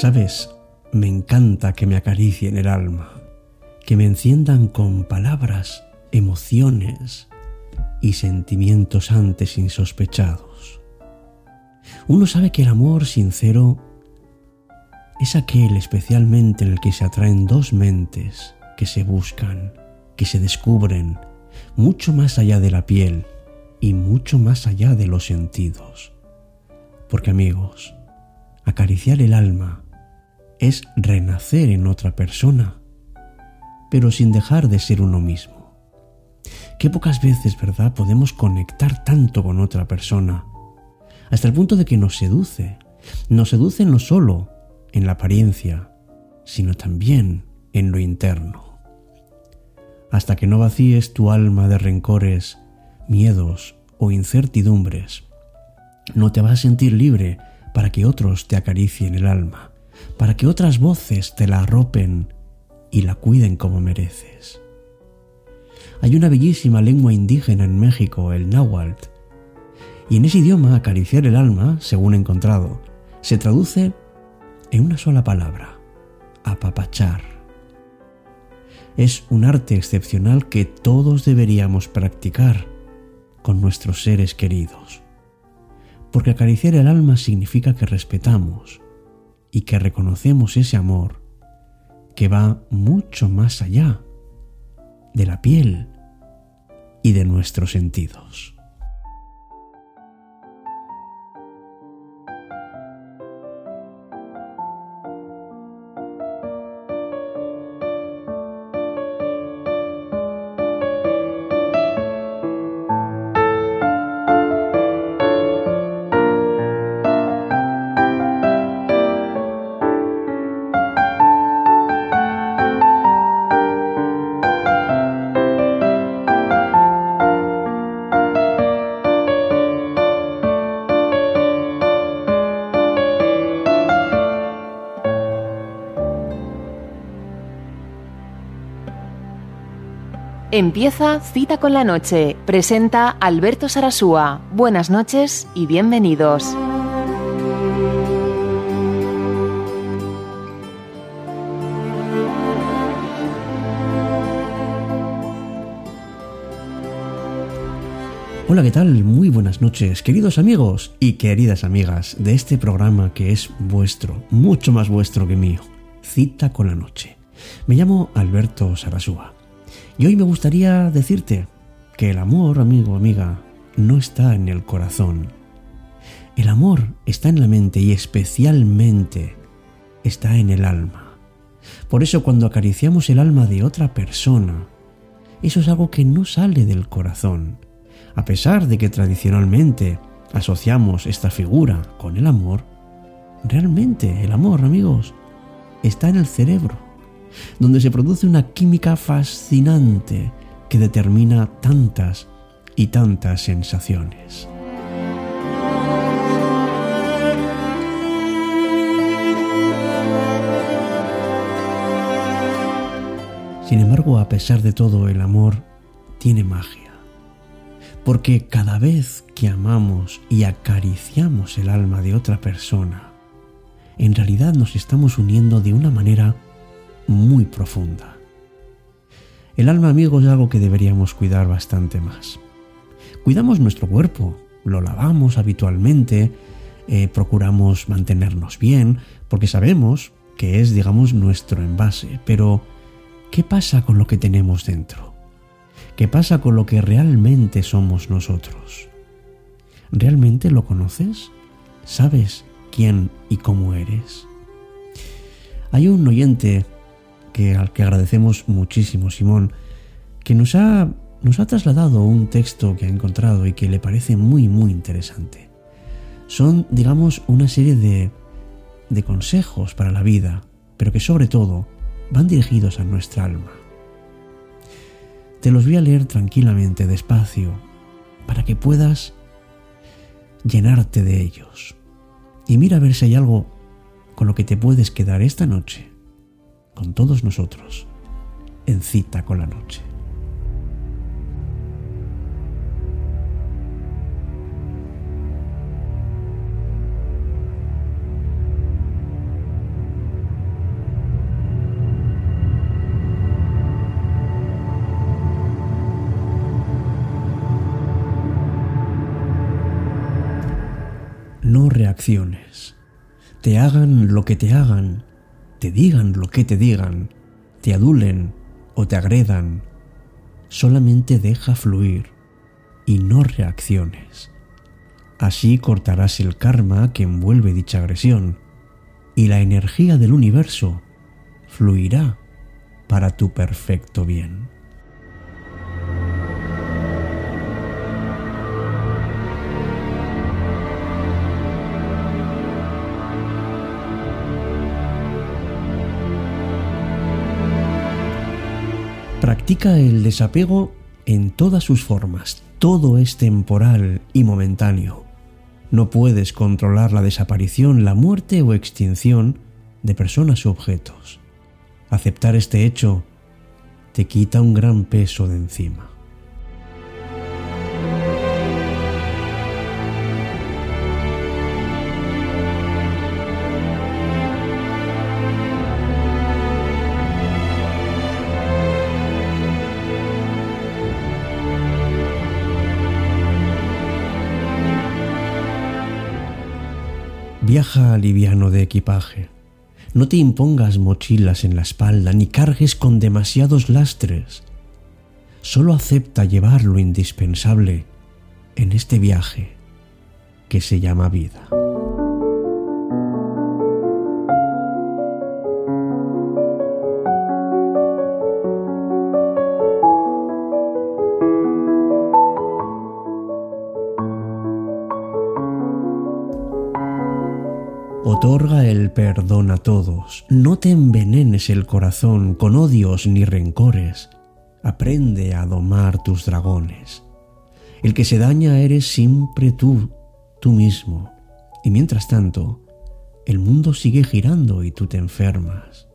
Sabes, me encanta que me acaricien el alma, que me enciendan con palabras, emociones y sentimientos antes insospechados. Uno sabe que el amor sincero es aquel especialmente en el que se atraen dos mentes que se buscan, que se descubren, mucho más allá de la piel y mucho más allá de los sentidos. Porque amigos, acariciar el alma es renacer en otra persona, pero sin dejar de ser uno mismo. Qué pocas veces, ¿verdad?, podemos conectar tanto con otra persona, hasta el punto de que nos seduce. Nos seduce no solo en la apariencia, sino también en lo interno. Hasta que no vacíes tu alma de rencores, miedos o incertidumbres, no te vas a sentir libre para que otros te acaricien el alma para que otras voces te la arropen y la cuiden como mereces. Hay una bellísima lengua indígena en México, el náhuatl, y en ese idioma acariciar el alma, según encontrado, se traduce en una sola palabra, apapachar. Es un arte excepcional que todos deberíamos practicar con nuestros seres queridos, porque acariciar el alma significa que respetamos, y que reconocemos ese amor que va mucho más allá de la piel y de nuestros sentidos. Empieza Cita con la Noche. Presenta Alberto Sarasúa. Buenas noches y bienvenidos. Hola, ¿qué tal? Muy buenas noches, queridos amigos y queridas amigas de este programa que es vuestro, mucho más vuestro que mío. Cita con la Noche. Me llamo Alberto Sarasúa. Y hoy me gustaría decirte que el amor, amigo, amiga, no está en el corazón. El amor está en la mente y especialmente está en el alma. Por eso cuando acariciamos el alma de otra persona, eso es algo que no sale del corazón. A pesar de que tradicionalmente asociamos esta figura con el amor, realmente el amor, amigos, está en el cerebro donde se produce una química fascinante que determina tantas y tantas sensaciones. Sin embargo, a pesar de todo, el amor tiene magia, porque cada vez que amamos y acariciamos el alma de otra persona, en realidad nos estamos uniendo de una manera muy profunda. El alma, amigo, es algo que deberíamos cuidar bastante más. Cuidamos nuestro cuerpo, lo lavamos habitualmente, eh, procuramos mantenernos bien, porque sabemos que es, digamos, nuestro envase. Pero, ¿qué pasa con lo que tenemos dentro? ¿Qué pasa con lo que realmente somos nosotros? ¿Realmente lo conoces? ¿Sabes quién y cómo eres? Hay un oyente que, al que agradecemos muchísimo, Simón, que nos ha, nos ha trasladado un texto que ha encontrado y que le parece muy, muy interesante. Son, digamos, una serie de, de consejos para la vida, pero que sobre todo van dirigidos a nuestra alma. Te los voy a leer tranquilamente, despacio, para que puedas llenarte de ellos. Y mira a ver si hay algo con lo que te puedes quedar esta noche con todos nosotros en cita con la noche. No reacciones. Te hagan lo que te hagan, te digan lo que te digan, te adulen o te agredan. Solamente deja fluir y no reacciones. Así cortarás el karma que envuelve dicha agresión y la energía del universo fluirá para tu perfecto bien. Practica el desapego en todas sus formas. Todo es temporal y momentáneo. No puedes controlar la desaparición, la muerte o extinción de personas u objetos. Aceptar este hecho te quita un gran peso de encima. Viaja liviano de equipaje. No te impongas mochilas en la espalda ni cargues con demasiados lastres. Solo acepta llevar lo indispensable en este viaje que se llama vida. Otorga el perdón a todos. No te envenenes el corazón con odios ni rencores. Aprende a domar tus dragones. El que se daña eres siempre tú, tú mismo. Y mientras tanto, el mundo sigue girando y tú te enfermas.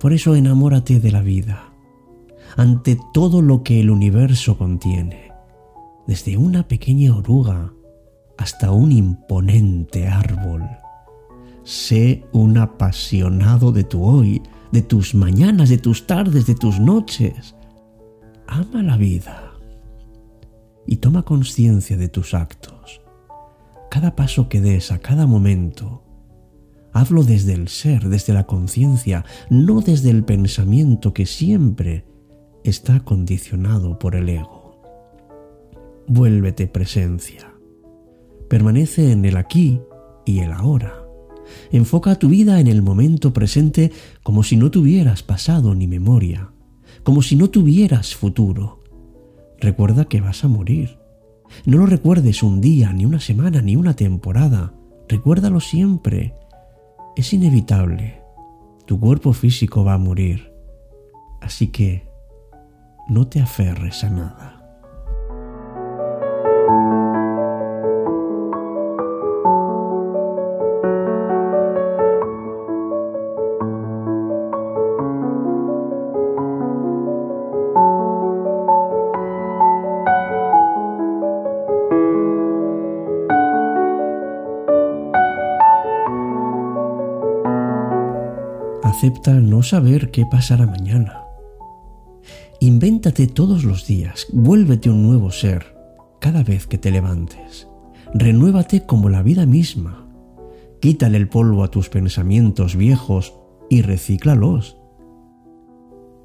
Por eso enamórate de la vida, ante todo lo que el universo contiene, desde una pequeña oruga hasta un imponente árbol. Sé un apasionado de tu hoy, de tus mañanas, de tus tardes, de tus noches. Ama la vida y toma conciencia de tus actos. Cada paso que des a cada momento, hablo desde el ser, desde la conciencia, no desde el pensamiento que siempre está condicionado por el ego. Vuélvete presencia Permanece en el aquí y el ahora. Enfoca tu vida en el momento presente como si no tuvieras pasado ni memoria, como si no tuvieras futuro. Recuerda que vas a morir. No lo recuerdes un día, ni una semana, ni una temporada. Recuérdalo siempre. Es inevitable. Tu cuerpo físico va a morir. Así que no te aferres a nada. Acepta no saber qué pasará mañana. Invéntate todos los días, vuélvete un nuevo ser cada vez que te levantes. Renuévate como la vida misma. Quítale el polvo a tus pensamientos viejos y recíclalos.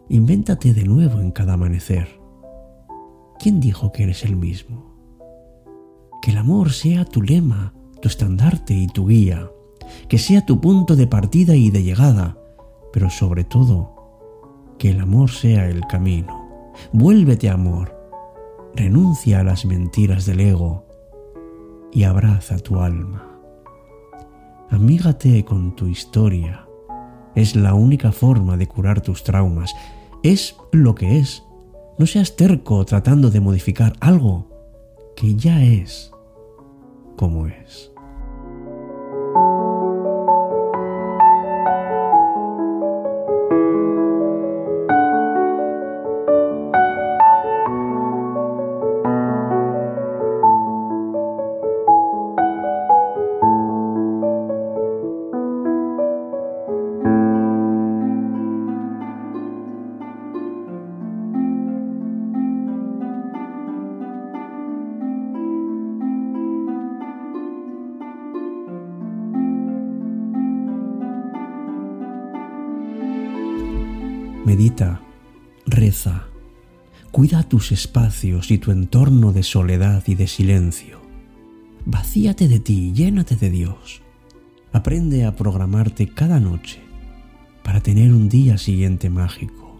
Invéntate de nuevo en cada amanecer. ¿Quién dijo que eres el mismo? Que el amor sea tu lema, tu estandarte y tu guía, que sea tu punto de partida y de llegada, pero sobre todo, que el amor sea el camino. Vuélvete amor, renuncia a las mentiras del ego y abraza tu alma. Amígate con tu historia. Es la única forma de curar tus traumas. Es lo que es. No seas terco tratando de modificar algo que ya es como es. Reza, cuida tus espacios y tu entorno de soledad y de silencio. Vacíate de ti, llénate de Dios. Aprende a programarte cada noche para tener un día siguiente mágico.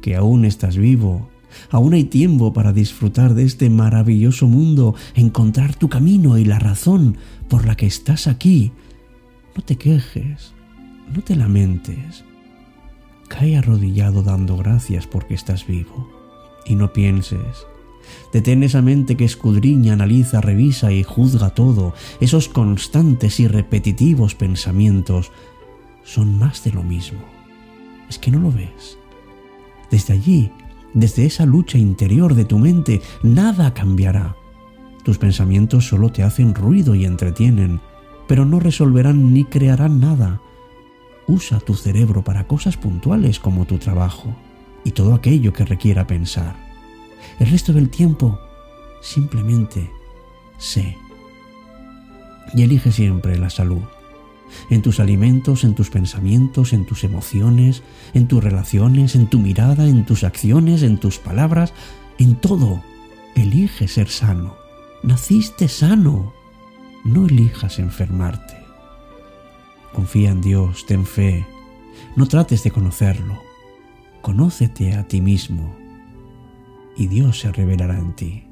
Que aún estás vivo, aún hay tiempo para disfrutar de este maravilloso mundo, encontrar tu camino y la razón por la que estás aquí. No te quejes, no te lamentes. Cae arrodillado dando gracias porque estás vivo. Y no pienses. Detén esa mente que escudriña, analiza, revisa y juzga todo. Esos constantes y repetitivos pensamientos son más de lo mismo. Es que no lo ves. Desde allí, desde esa lucha interior de tu mente, nada cambiará. Tus pensamientos solo te hacen ruido y entretienen, pero no resolverán ni crearán nada. Usa tu cerebro para cosas puntuales como tu trabajo y todo aquello que requiera pensar. El resto del tiempo, simplemente sé. Y elige siempre la salud. En tus alimentos, en tus pensamientos, en tus emociones, en tus relaciones, en tu mirada, en tus acciones, en tus palabras, en todo. Elige ser sano. Naciste sano. No elijas enfermarte. Confía en Dios, ten fe. No trates de conocerlo. Conócete a ti mismo y Dios se revelará en ti.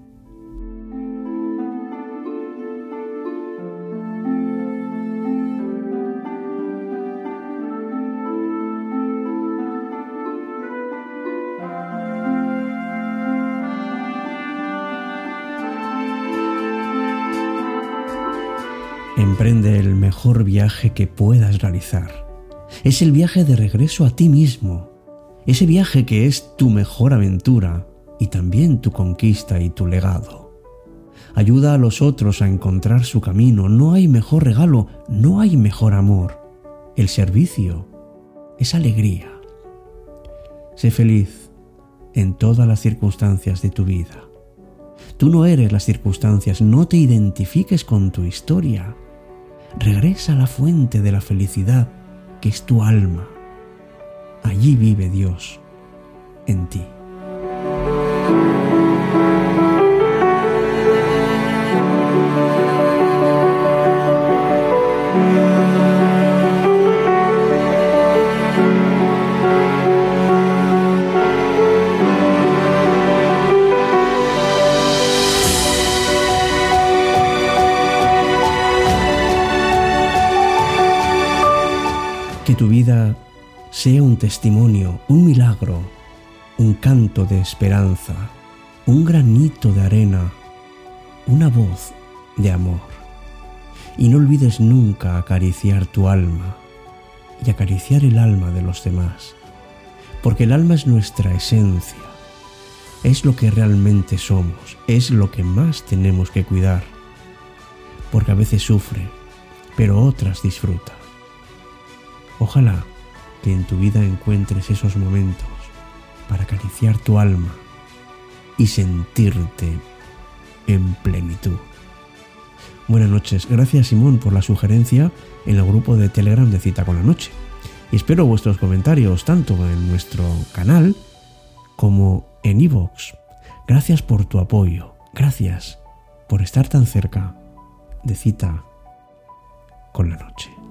Emprende el mejor viaje que puedas realizar. Es el viaje de regreso a ti mismo. Ese viaje que es tu mejor aventura y también tu conquista y tu legado. Ayuda a los otros a encontrar su camino. No hay mejor regalo, no hay mejor amor. El servicio es alegría. Sé feliz en todas las circunstancias de tu vida. Tú no eres las circunstancias, no te identifiques con tu historia. Regresa a la fuente de la felicidad, que es tu alma. Allí vive Dios, en ti. Que tu vida sea un testimonio, un milagro, un canto de esperanza, un granito de arena, una voz de amor. Y no olvides nunca acariciar tu alma y acariciar el alma de los demás, porque el alma es nuestra esencia, es lo que realmente somos, es lo que más tenemos que cuidar, porque a veces sufre, pero otras disfruta. Ojalá que en tu vida encuentres esos momentos para acariciar tu alma y sentirte en plenitud. Buenas noches, gracias Simón por la sugerencia en el grupo de Telegram de Cita con la Noche. Y espero vuestros comentarios tanto en nuestro canal como en iVoox. Gracias por tu apoyo, gracias por estar tan cerca de Cita con la Noche.